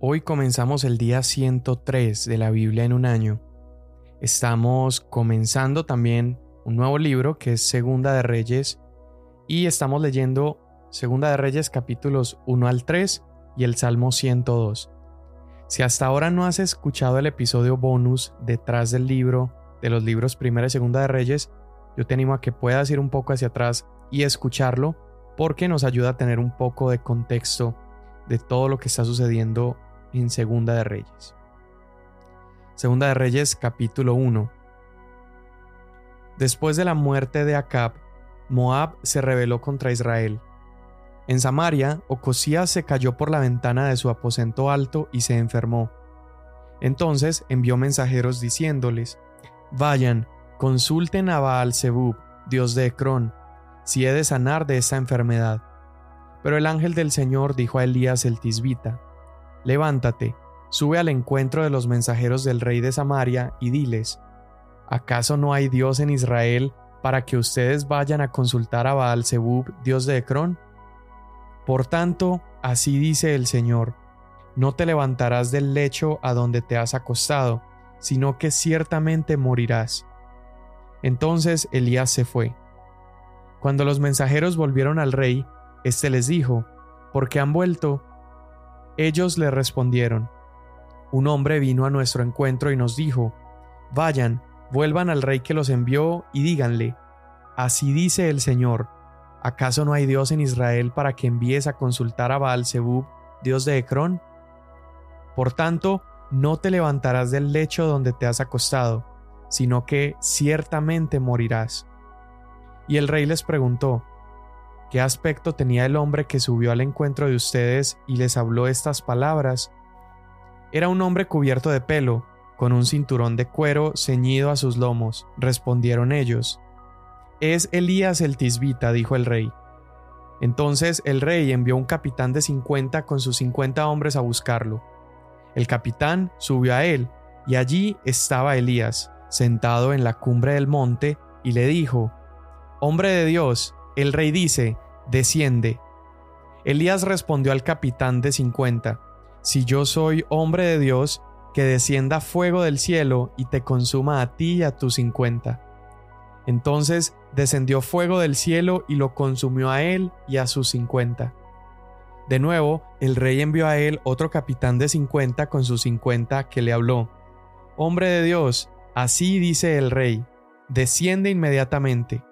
Hoy comenzamos el día 103 de la Biblia en un año. Estamos comenzando también un nuevo libro que es Segunda de Reyes y estamos leyendo Segunda de Reyes capítulos 1 al 3 y el Salmo 102. Si hasta ahora no has escuchado el episodio bonus detrás del libro de los libros Primera y Segunda de Reyes, yo te animo a que puedas ir un poco hacia atrás y escucharlo porque nos ayuda a tener un poco de contexto de todo lo que está sucediendo en Segunda de Reyes. Segunda de Reyes capítulo 1. Después de la muerte de Acab, Moab se rebeló contra Israel. En Samaria, Ocosías se cayó por la ventana de su aposento alto y se enfermó. Entonces envió mensajeros diciéndoles: Vayan, consulten a Baal Zebub, dios de Ecrón, si he de sanar de esta enfermedad. Pero el ángel del Señor dijo a Elías el tisbita: Levántate, sube al encuentro de los mensajeros del rey de Samaria y diles, ¿acaso no hay Dios en Israel para que ustedes vayan a consultar a Baal Zebub, dios de Ecrón? Por tanto, así dice el Señor, no te levantarás del lecho a donde te has acostado, sino que ciertamente morirás. Entonces Elías se fue. Cuando los mensajeros volvieron al rey, éste les dijo, ¿por qué han vuelto? Ellos le respondieron, Un hombre vino a nuestro encuentro y nos dijo, Vayan, vuelvan al rey que los envió y díganle, Así dice el Señor, ¿acaso no hay Dios en Israel para que envíes a consultar a Baal Zebub, Dios de Ecrón? Por tanto, no te levantarás del lecho donde te has acostado, sino que ciertamente morirás. Y el rey les preguntó, ¿Qué aspecto tenía el hombre que subió al encuentro de ustedes y les habló estas palabras? Era un hombre cubierto de pelo, con un cinturón de cuero ceñido a sus lomos, respondieron ellos. Es Elías el tisbita, dijo el rey. Entonces el rey envió un capitán de cincuenta con sus cincuenta hombres a buscarlo. El capitán subió a él, y allí estaba Elías, sentado en la cumbre del monte, y le dijo, Hombre de Dios, el rey dice, desciende. Elías respondió al capitán de cincuenta, Si yo soy hombre de Dios, que descienda fuego del cielo y te consuma a ti y a tus cincuenta. Entonces descendió fuego del cielo y lo consumió a él y a sus cincuenta. De nuevo, el rey envió a él otro capitán de cincuenta con sus cincuenta que le habló. Hombre de Dios, así dice el rey, desciende inmediatamente.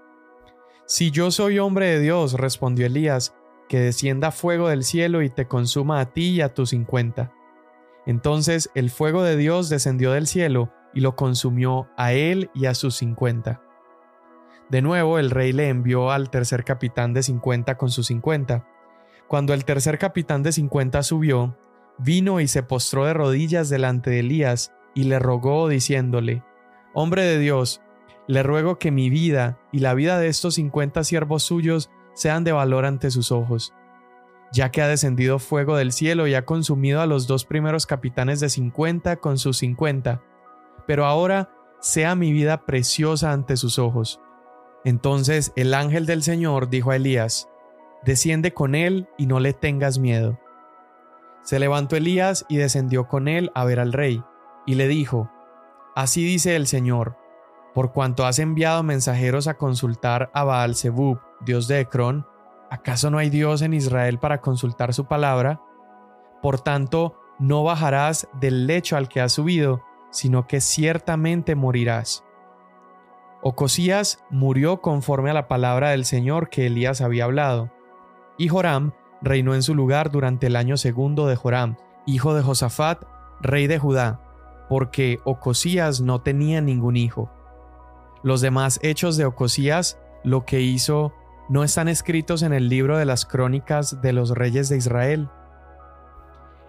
Si yo soy hombre de Dios, respondió Elías, que descienda fuego del cielo y te consuma a ti y a tus cincuenta. Entonces el fuego de Dios descendió del cielo y lo consumió a él y a sus cincuenta. De nuevo el rey le envió al tercer capitán de cincuenta con sus cincuenta. Cuando el tercer capitán de cincuenta subió, vino y se postró de rodillas delante de Elías y le rogó diciéndole, Hombre de Dios, le ruego que mi vida y la vida de estos cincuenta siervos suyos sean de valor ante sus ojos, ya que ha descendido fuego del cielo y ha consumido a los dos primeros capitanes de cincuenta con sus cincuenta, pero ahora sea mi vida preciosa ante sus ojos. Entonces el ángel del Señor dijo a Elías, Desciende con él y no le tengas miedo. Se levantó Elías y descendió con él a ver al rey, y le dijo, Así dice el Señor, por cuanto has enviado mensajeros a consultar a Baal Zebub, dios de Ecrón, ¿acaso no hay Dios en Israel para consultar su palabra? Por tanto, no bajarás del lecho al que has subido, sino que ciertamente morirás. Ocosías murió conforme a la palabra del Señor que Elías había hablado, y Joram reinó en su lugar durante el año segundo de Joram, hijo de Josafat, rey de Judá, porque Ocosías no tenía ningún hijo. Los demás hechos de Ocosías, lo que hizo, no están escritos en el libro de las crónicas de los reyes de Israel.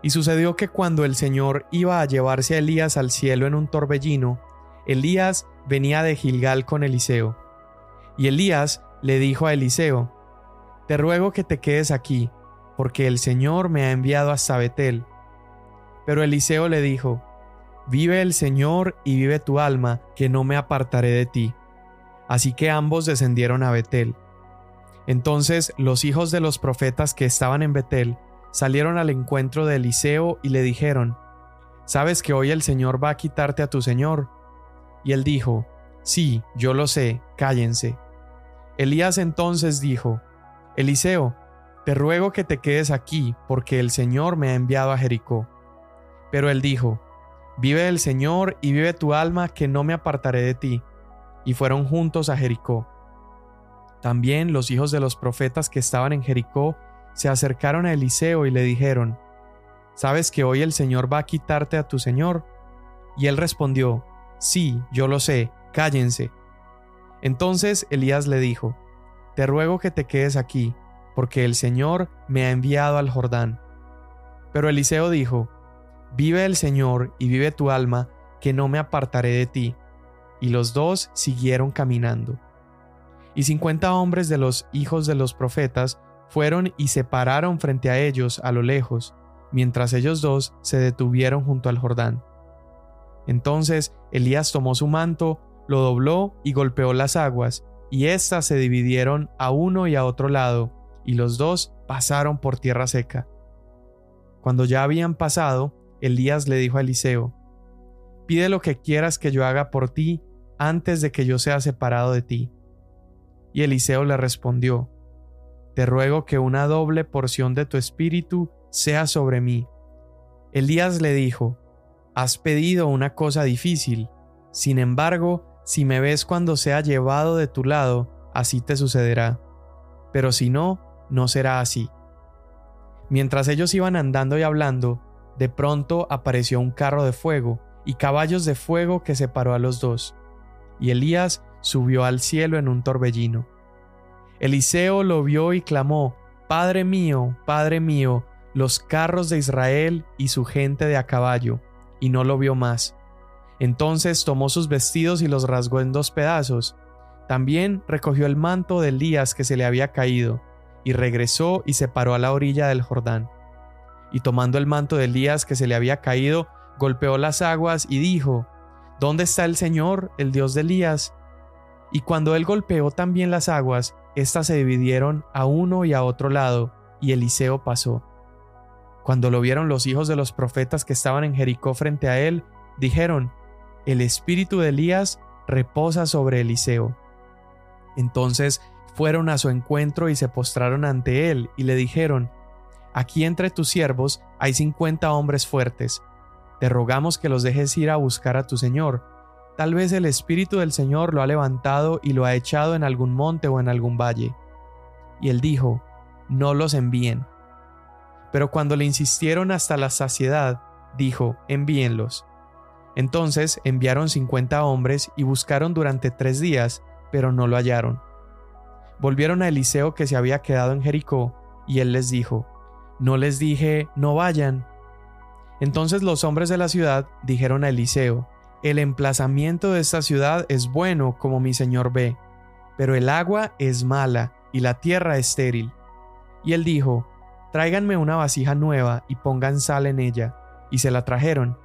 Y sucedió que cuando el Señor iba a llevarse a Elías al cielo en un torbellino, Elías venía de Gilgal con Eliseo. Y Elías le dijo a Eliseo, Te ruego que te quedes aquí, porque el Señor me ha enviado hasta Betel. Pero Eliseo le dijo, Vive el Señor y vive tu alma, que no me apartaré de ti. Así que ambos descendieron a Betel. Entonces los hijos de los profetas que estaban en Betel salieron al encuentro de Eliseo y le dijeron, ¿Sabes que hoy el Señor va a quitarte a tu Señor? Y él dijo, Sí, yo lo sé, cállense. Elías entonces dijo, Eliseo, te ruego que te quedes aquí, porque el Señor me ha enviado a Jericó. Pero él dijo, Vive el Señor y vive tu alma, que no me apartaré de ti. Y fueron juntos a Jericó. También los hijos de los profetas que estaban en Jericó se acercaron a Eliseo y le dijeron, ¿Sabes que hoy el Señor va a quitarte a tu Señor? Y él respondió, Sí, yo lo sé, cállense. Entonces Elías le dijo, Te ruego que te quedes aquí, porque el Señor me ha enviado al Jordán. Pero Eliseo dijo, Vive el Señor y vive tu alma, que no me apartaré de ti. Y los dos siguieron caminando. Y cincuenta hombres de los hijos de los profetas fueron y se pararon frente a ellos a lo lejos, mientras ellos dos se detuvieron junto al Jordán. Entonces Elías tomó su manto, lo dobló y golpeó las aguas, y éstas se dividieron a uno y a otro lado, y los dos pasaron por tierra seca. Cuando ya habían pasado, Elías le dijo a Eliseo, Pide lo que quieras que yo haga por ti antes de que yo sea separado de ti. Y Eliseo le respondió, Te ruego que una doble porción de tu espíritu sea sobre mí. Elías le dijo, Has pedido una cosa difícil, sin embargo, si me ves cuando sea llevado de tu lado, así te sucederá. Pero si no, no será así. Mientras ellos iban andando y hablando, de pronto apareció un carro de fuego y caballos de fuego que separó a los dos, y Elías subió al cielo en un torbellino. Eliseo lo vio y clamó, Padre mío, Padre mío, los carros de Israel y su gente de a caballo, y no lo vio más. Entonces tomó sus vestidos y los rasgó en dos pedazos. También recogió el manto de Elías que se le había caído, y regresó y se paró a la orilla del Jordán. Y tomando el manto de Elías que se le había caído, golpeó las aguas y dijo, ¿Dónde está el Señor, el Dios de Elías? Y cuando él golpeó también las aguas, éstas se dividieron a uno y a otro lado, y Eliseo pasó. Cuando lo vieron los hijos de los profetas que estaban en Jericó frente a él, dijeron, El espíritu de Elías reposa sobre Eliseo. Entonces fueron a su encuentro y se postraron ante él, y le dijeron, Aquí entre tus siervos hay cincuenta hombres fuertes. Te rogamos que los dejes ir a buscar a tu Señor. Tal vez el Espíritu del Señor lo ha levantado y lo ha echado en algún monte o en algún valle. Y él dijo, No los envíen. Pero cuando le insistieron hasta la saciedad, dijo, Envíenlos. Entonces enviaron cincuenta hombres y buscaron durante tres días, pero no lo hallaron. Volvieron a Eliseo que se había quedado en Jericó, y él les dijo, ¿No les dije, no vayan? Entonces los hombres de la ciudad dijeron a Eliseo, El emplazamiento de esta ciudad es bueno, como mi señor ve, pero el agua es mala y la tierra estéril. Y él dijo, Tráiganme una vasija nueva y pongan sal en ella. Y se la trajeron.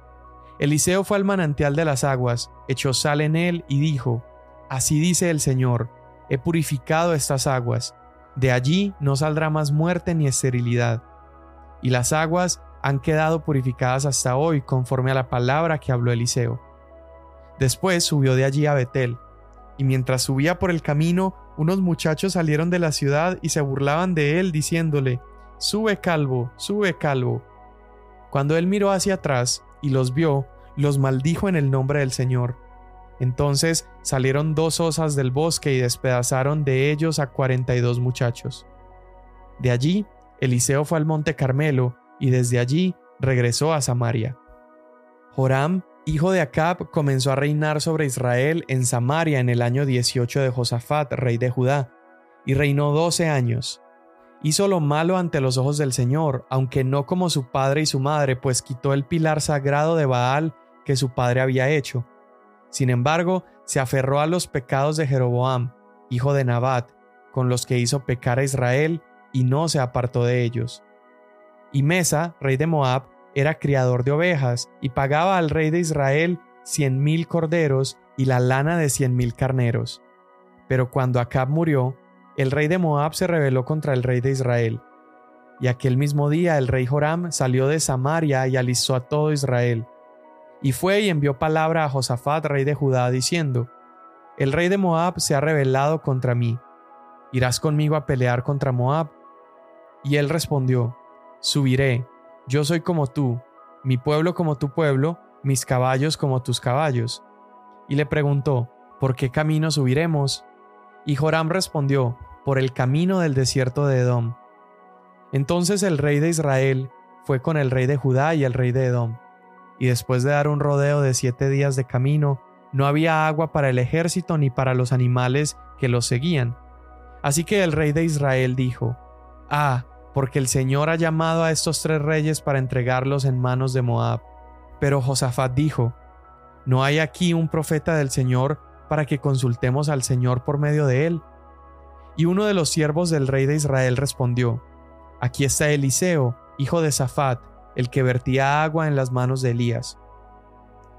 Eliseo fue al manantial de las aguas, echó sal en él y dijo, Así dice el Señor, he purificado estas aguas, de allí no saldrá más muerte ni esterilidad. Y las aguas han quedado purificadas hasta hoy conforme a la palabra que habló Eliseo. Después subió de allí a Betel, y mientras subía por el camino, unos muchachos salieron de la ciudad y se burlaban de él, diciéndole, Sube calvo, sube calvo. Cuando él miró hacia atrás y los vio, los maldijo en el nombre del Señor. Entonces salieron dos osas del bosque y despedazaron de ellos a cuarenta y dos muchachos. De allí, Eliseo fue al monte Carmelo y desde allí regresó a Samaria. Joram, hijo de Acab, comenzó a reinar sobre Israel en Samaria en el año 18 de Josafat, rey de Judá, y reinó doce años. Hizo lo malo ante los ojos del Señor, aunque no como su padre y su madre, pues quitó el pilar sagrado de Baal que su padre había hecho. Sin embargo, se aferró a los pecados de Jeroboam, hijo de Nabat, con los que hizo pecar a Israel, y no se apartó de ellos. Y Mesa, rey de Moab, era criador de ovejas, y pagaba al rey de Israel cien mil corderos y la lana de cien mil carneros. Pero cuando Acab murió, el rey de Moab se rebeló contra el rey de Israel. y aquel mismo día el rey Joram salió de Samaria y alisó a todo Israel. Y fue y envió palabra a Josafat, rey de Judá, diciendo, El rey de Moab se ha rebelado contra mí. ¿Irás conmigo a pelear contra Moab? Y él respondió, Subiré, yo soy como tú, mi pueblo como tu pueblo, mis caballos como tus caballos. Y le preguntó, ¿por qué camino subiremos? Y Joram respondió, por el camino del desierto de Edom. Entonces el rey de Israel fue con el rey de Judá y el rey de Edom. Y después de dar un rodeo de siete días de camino, no había agua para el ejército ni para los animales que los seguían. Así que el rey de Israel dijo, Ah, porque el Señor ha llamado a estos tres reyes para entregarlos en manos de Moab. Pero Josafat dijo, ¿No hay aquí un profeta del Señor para que consultemos al Señor por medio de él? Y uno de los siervos del rey de Israel respondió, Aquí está Eliseo, hijo de Safat, el que vertía agua en las manos de Elías.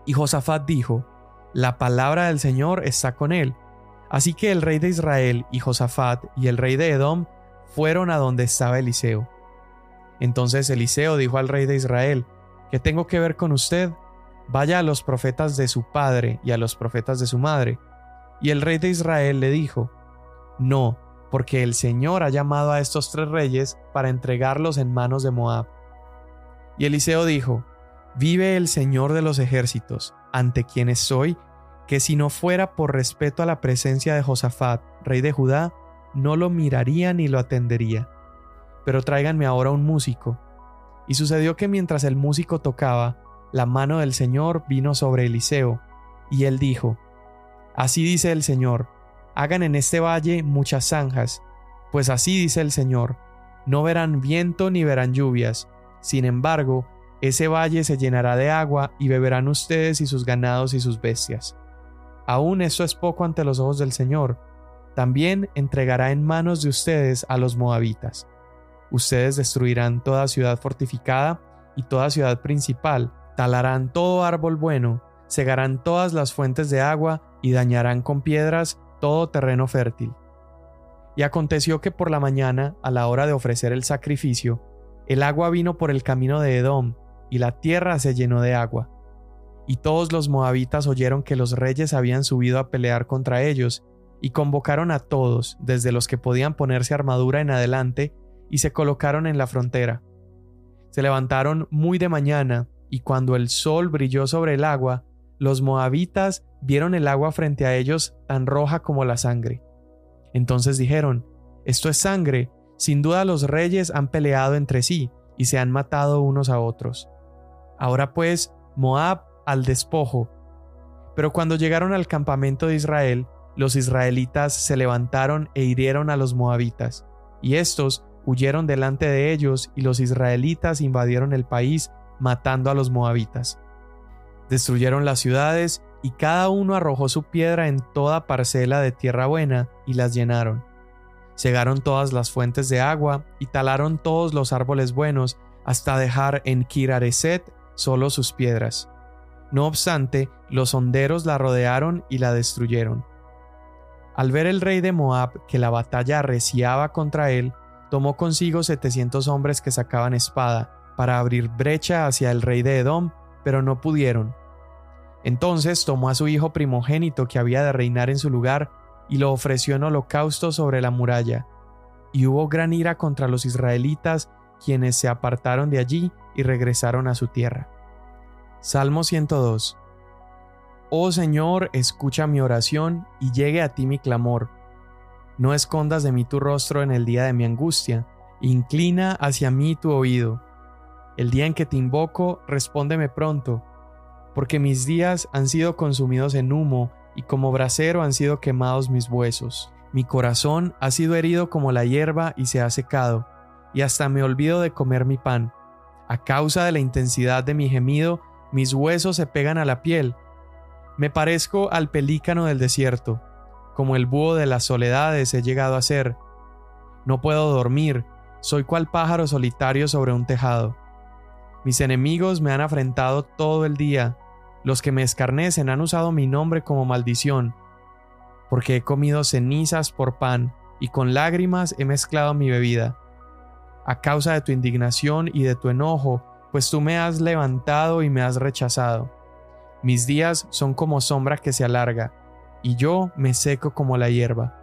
Y Josafat dijo, La palabra del Señor está con él. Así que el rey de Israel y Josafat y el rey de Edom fueron a donde estaba Eliseo. Entonces Eliseo dijo al rey de Israel, ¿qué tengo que ver con usted? Vaya a los profetas de su padre y a los profetas de su madre. Y el rey de Israel le dijo, No, porque el Señor ha llamado a estos tres reyes para entregarlos en manos de Moab. Y Eliseo dijo, Vive el Señor de los ejércitos, ante quienes soy, que si no fuera por respeto a la presencia de Josafat, rey de Judá, no lo miraría ni lo atendería. Pero tráiganme ahora un músico. Y sucedió que mientras el músico tocaba, la mano del Señor vino sobre Eliseo, y él dijo, Así dice el Señor, hagan en este valle muchas zanjas, pues así dice el Señor, no verán viento ni verán lluvias, sin embargo, ese valle se llenará de agua y beberán ustedes y sus ganados y sus bestias. Aún esto es poco ante los ojos del Señor, también entregará en manos de ustedes a los moabitas. Ustedes destruirán toda ciudad fortificada y toda ciudad principal, talarán todo árbol bueno, cegarán todas las fuentes de agua y dañarán con piedras todo terreno fértil. Y aconteció que por la mañana, a la hora de ofrecer el sacrificio, el agua vino por el camino de Edom, y la tierra se llenó de agua. Y todos los moabitas oyeron que los reyes habían subido a pelear contra ellos, y convocaron a todos, desde los que podían ponerse armadura en adelante, y se colocaron en la frontera. Se levantaron muy de mañana, y cuando el sol brilló sobre el agua, los moabitas vieron el agua frente a ellos tan roja como la sangre. Entonces dijeron, Esto es sangre, sin duda los reyes han peleado entre sí, y se han matado unos a otros. Ahora pues, Moab al despojo. Pero cuando llegaron al campamento de Israel, los israelitas se levantaron e hirieron a los moabitas, y estos huyeron delante de ellos, y los israelitas invadieron el país, matando a los moabitas. Destruyeron las ciudades, y cada uno arrojó su piedra en toda parcela de tierra buena, y las llenaron. Cegaron todas las fuentes de agua, y talaron todos los árboles buenos, hasta dejar en Kirareset solo sus piedras. No obstante, los honderos la rodearon y la destruyeron. Al ver el rey de Moab que la batalla arreciaba contra él, tomó consigo setecientos hombres que sacaban espada, para abrir brecha hacia el rey de Edom, pero no pudieron. Entonces tomó a su hijo primogénito que había de reinar en su lugar, y lo ofreció en holocausto sobre la muralla. Y hubo gran ira contra los israelitas, quienes se apartaron de allí y regresaron a su tierra. Salmo 102 Oh Señor, escucha mi oración y llegue a ti mi clamor. No escondas de mí tu rostro en el día de mi angustia, inclina hacia mí tu oído. El día en que te invoco, respóndeme pronto, porque mis días han sido consumidos en humo y como brasero han sido quemados mis huesos. Mi corazón ha sido herido como la hierba y se ha secado, y hasta me olvido de comer mi pan. A causa de la intensidad de mi gemido, mis huesos se pegan a la piel, me parezco al pelícano del desierto, como el búho de las soledades he llegado a ser. No puedo dormir, soy cual pájaro solitario sobre un tejado. Mis enemigos me han afrentado todo el día, los que me escarnecen han usado mi nombre como maldición, porque he comido cenizas por pan y con lágrimas he mezclado mi bebida. a causa de tu indignación y de tu enojo, pues tú me has levantado y me has rechazado. Mis días son como sombra que se alarga, y yo me seco como la hierba.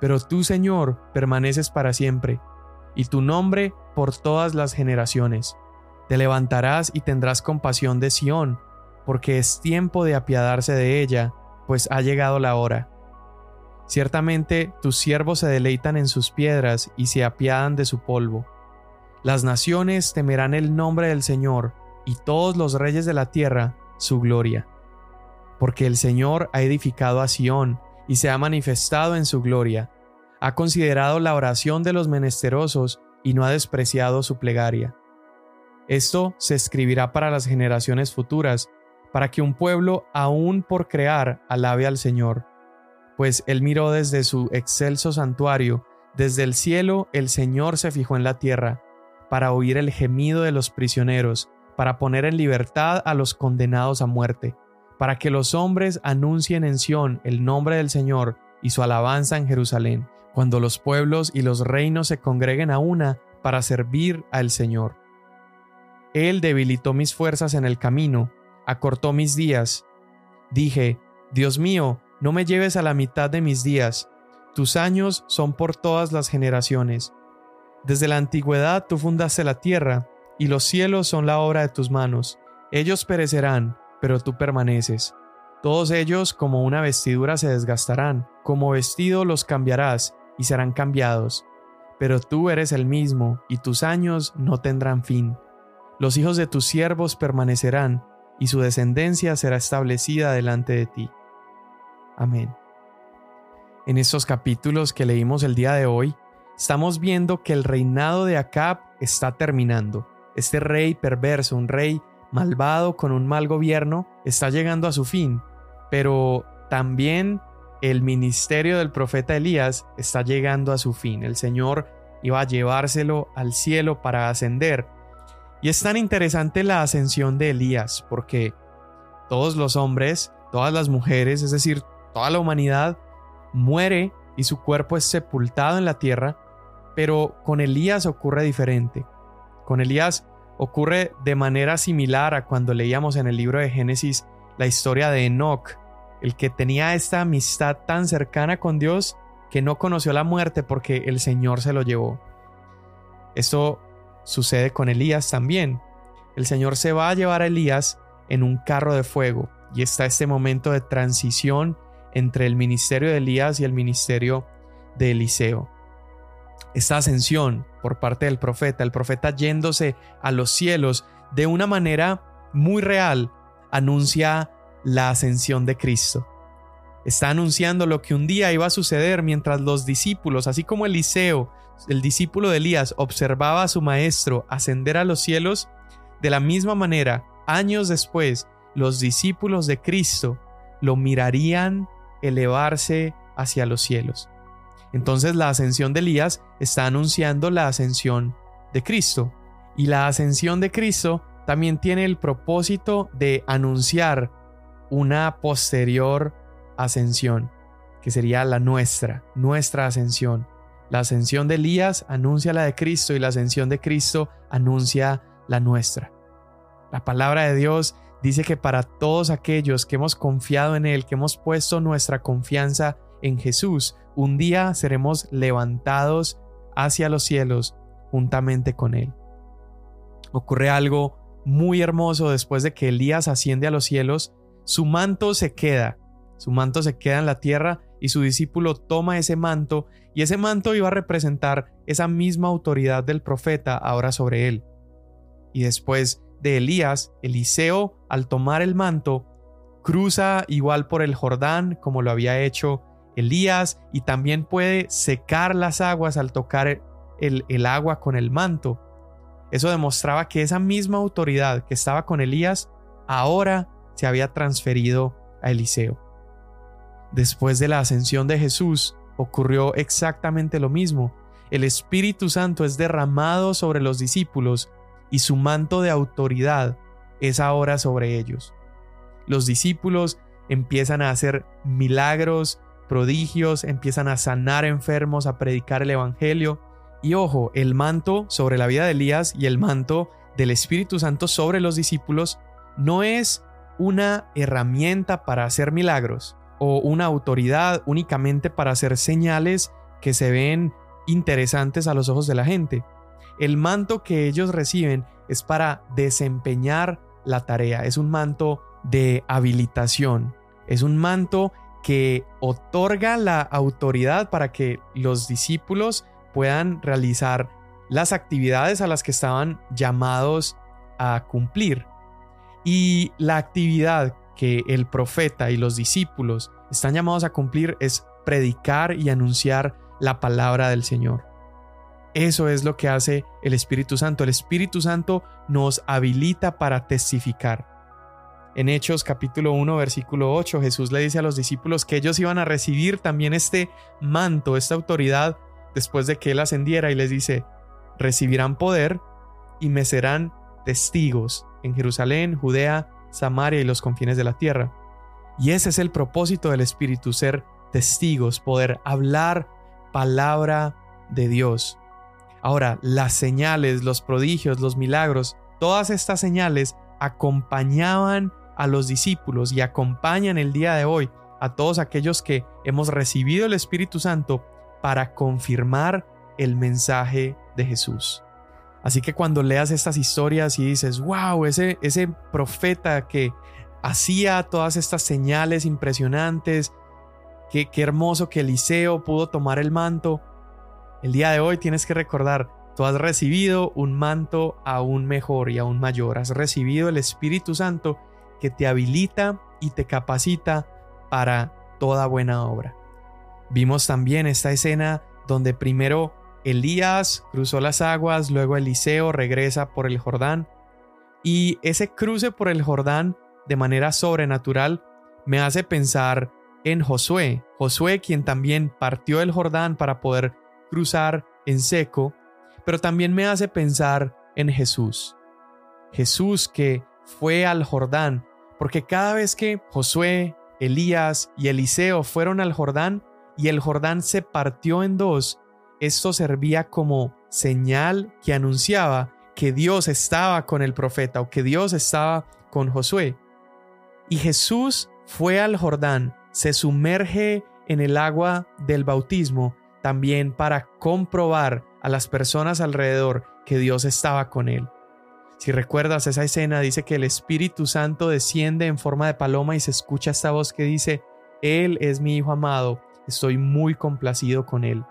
Pero tú, Señor, permaneces para siempre, y tu nombre por todas las generaciones. Te levantarás y tendrás compasión de Sión, porque es tiempo de apiadarse de ella, pues ha llegado la hora. Ciertamente tus siervos se deleitan en sus piedras y se apiadan de su polvo. Las naciones temerán el nombre del Señor, y todos los reyes de la tierra su gloria. Porque el Señor ha edificado a Sión, y se ha manifestado en su gloria. Ha considerado la oración de los menesterosos, y no ha despreciado su plegaria. Esto se escribirá para las generaciones futuras, para que un pueblo aún por crear alabe al Señor pues él miró desde su excelso santuario, desde el cielo el Señor se fijó en la tierra, para oír el gemido de los prisioneros, para poner en libertad a los condenados a muerte, para que los hombres anuncien en Sión el nombre del Señor y su alabanza en Jerusalén, cuando los pueblos y los reinos se congreguen a una para servir al Señor. Él debilitó mis fuerzas en el camino, acortó mis días. Dije, Dios mío, no me lleves a la mitad de mis días, tus años son por todas las generaciones. Desde la antigüedad tú fundaste la tierra, y los cielos son la obra de tus manos. Ellos perecerán, pero tú permaneces. Todos ellos como una vestidura se desgastarán, como vestido los cambiarás, y serán cambiados. Pero tú eres el mismo, y tus años no tendrán fin. Los hijos de tus siervos permanecerán, y su descendencia será establecida delante de ti. Amén. En estos capítulos que leímos el día de hoy, estamos viendo que el reinado de Acab está terminando. Este rey perverso, un rey malvado con un mal gobierno, está llegando a su fin, pero también el ministerio del profeta Elías está llegando a su fin. El Señor iba a llevárselo al cielo para ascender. Y es tan interesante la ascensión de Elías, porque todos los hombres, todas las mujeres, es decir, toda la humanidad muere y su cuerpo es sepultado en la tierra, pero con Elías ocurre diferente. Con Elías ocurre de manera similar a cuando leíamos en el libro de Génesis la historia de Enoch, el que tenía esta amistad tan cercana con Dios que no conoció la muerte porque el Señor se lo llevó. Esto sucede con Elías también. El Señor se va a llevar a Elías en un carro de fuego y está este momento de transición entre el ministerio de Elías y el ministerio de Eliseo. Esta ascensión por parte del profeta, el profeta yéndose a los cielos de una manera muy real, anuncia la ascensión de Cristo. Está anunciando lo que un día iba a suceder mientras los discípulos, así como Eliseo, el discípulo de Elías, observaba a su maestro ascender a los cielos, de la misma manera, años después, los discípulos de Cristo lo mirarían elevarse hacia los cielos. Entonces la ascensión de Elías está anunciando la ascensión de Cristo. Y la ascensión de Cristo también tiene el propósito de anunciar una posterior ascensión, que sería la nuestra, nuestra ascensión. La ascensión de Elías anuncia la de Cristo y la ascensión de Cristo anuncia la nuestra. La palabra de Dios dice que para todos aquellos que hemos confiado en Él, que hemos puesto nuestra confianza en Jesús, un día seremos levantados hacia los cielos juntamente con Él. Ocurre algo muy hermoso después de que Elías asciende a los cielos, su manto se queda, su manto se queda en la tierra y su discípulo toma ese manto y ese manto iba a representar esa misma autoridad del profeta ahora sobre él. Y después de Elías, Eliseo, al tomar el manto, cruza igual por el Jordán como lo había hecho Elías y también puede secar las aguas al tocar el, agua con el manto. Eso demostraba que esa misma autoridad que estaba con Elías ahora se había transferido a Eliseo. Después de la ascensión de Jesús ocurrió exactamente lo mismo. El Espíritu Santo es derramado sobre los discípulos y su manto de autoridad es ahora sobre ellos. Los discípulos empiezan a hacer milagros, prodigios, empiezan a sanar enfermos, a predicar el Evangelio, Y ojo, el manto sobre la vida de Elías y el manto del Espíritu Santo sobre los discípulos no es una herramienta para hacer milagros o una autoridad únicamente para hacer señales que se ven interesantes a los ojos de la gente. El manto que ellos reciben es para desempeñar la tarea, es un manto de habilitación, es un manto que otorga la autoridad para que los discípulos puedan realizar las actividades a las que estaban llamados a cumplir. Y la actividad que el profeta y los discípulos están llamados a cumplir es predicar y anunciar la palabra del Señor. Eso es lo que hace el Espíritu Santo. El Espíritu Santo nos habilita para testificar. En Hechos capítulo 1 versículo 8 Jesús le dice a los discípulos que ellos iban a recibir también este manto, esta autoridad después de que Él ascendiera y les dice, recibirán poder y me serán testigos en Jerusalén, Judea, Samaria y los confines de la tierra. Y ese es el propósito del Espíritu, ser testigos, poder hablar palabra de Dios. Ahora, las señales, los prodigios, los milagros, todas estas señales acompañaban a los discípulos y acompañan el día de hoy a todos aquellos que hemos recibido el Espíritu Santo para confirmar el mensaje de Jesús. Así que cuando leas estas historias y dices, wow, ese, ese profeta que hacía todas estas señales impresionantes, qué, qué hermoso que Eliseo pudo tomar el manto, el día de hoy tienes que recordar, tú has recibido un manto aún mejor y aún mayor, has recibido el Espíritu Santo que te habilita y te capacita para toda buena obra. Vimos también esta escena donde primero Elías cruzó las aguas, luego Eliseo regresa por el Jordán y ese cruce por el Jordán de manera sobrenatural me hace pensar en Josué, Josué quien también partió el Jordán para poder cruzar en seco, pero también me hace pensar en Jesús. Jesús que fue al Jordán, porque cada vez que Josué, Elías y Eliseo fueron al Jordán y el Jordán se partió en dos, esto servía como señal que anunciaba que Dios estaba con el profeta o que Dios estaba con Josué. Y Jesús fue al Jordán, se sumerge en el agua del bautismo también para comprobar a las personas alrededor que Dios estaba con él. Si recuerdas esa escena, dice que el Espíritu Santo desciende en forma de paloma y se escucha esta voz que dice, Él es mi Hijo amado, estoy muy complacido con Él.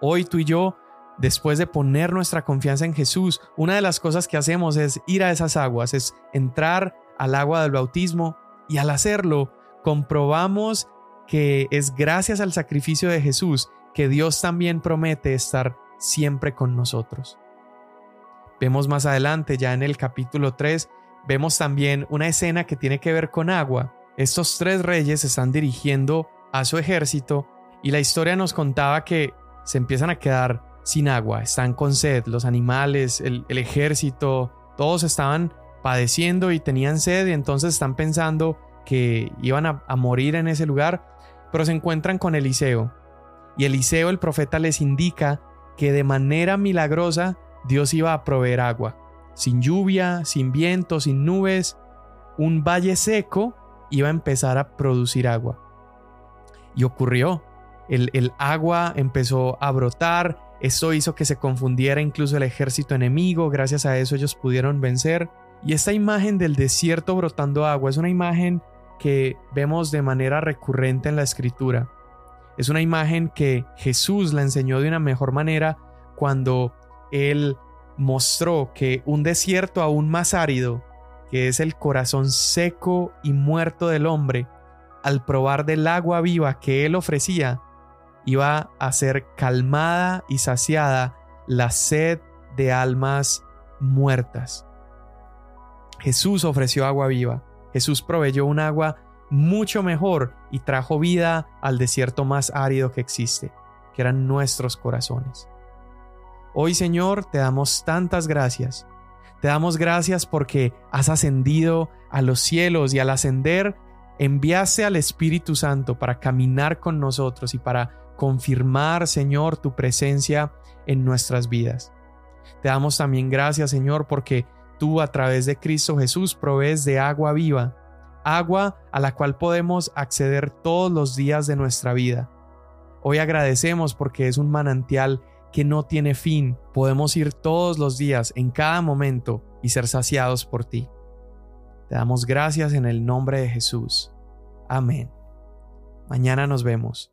Hoy tú y yo, después de poner nuestra confianza en Jesús, una de las cosas que hacemos es ir a esas aguas, es entrar al agua del bautismo y al hacerlo comprobamos que es gracias al sacrificio de Jesús que Dios también promete estar siempre con nosotros. Vemos más adelante, ya en el capítulo 3, vemos también una escena que tiene que ver con agua. Estos tres reyes están dirigiendo a su ejército y la historia nos contaba que se empiezan a quedar sin agua, están con sed, los animales, el, ejército, todos estaban padeciendo y tenían sed y entonces están pensando que iban a morir en ese lugar, pero se encuentran con Eliseo. Y Eliseo el profeta les indica que de manera milagrosa Dios iba a proveer agua. Sin lluvia, sin viento, sin nubes, un valle seco iba a empezar a producir agua. Y ocurrió. El, el, agua empezó a brotar. Esto hizo que se confundiera incluso el ejército enemigo. Gracias a eso ellos pudieron vencer. Y esta imagen del desierto brotando agua es una imagen que vemos de manera recurrente en la escritura. Es una imagen que Jesús la enseñó de una mejor manera cuando él mostró que un desierto aún más árido, que es el corazón seco y muerto del hombre, al probar del agua viva que él ofrecía, iba a ser calmada y saciada la sed de almas muertas. Jesús ofreció agua viva, Jesús proveyó un agua mucho mejor y trajo vida al desierto más árido que existe, que eran nuestros corazones. Hoy Señor te damos tantas gracias. Te damos gracias porque has ascendido a los cielos y al ascender enviaste al Espíritu Santo para caminar con nosotros y para confirmar, Señor, tu presencia en nuestras vidas. Te damos también gracias, Señor, porque tú a través de Cristo Jesús provees de agua viva, agua a la cual podemos acceder todos los días de nuestra vida. Hoy agradecemos porque es un manantial que no tiene fin. Podemos ir todos los días, en cada momento, y ser saciados por ti. Te damos gracias en el nombre de Jesús. Amén. Mañana nos vemos.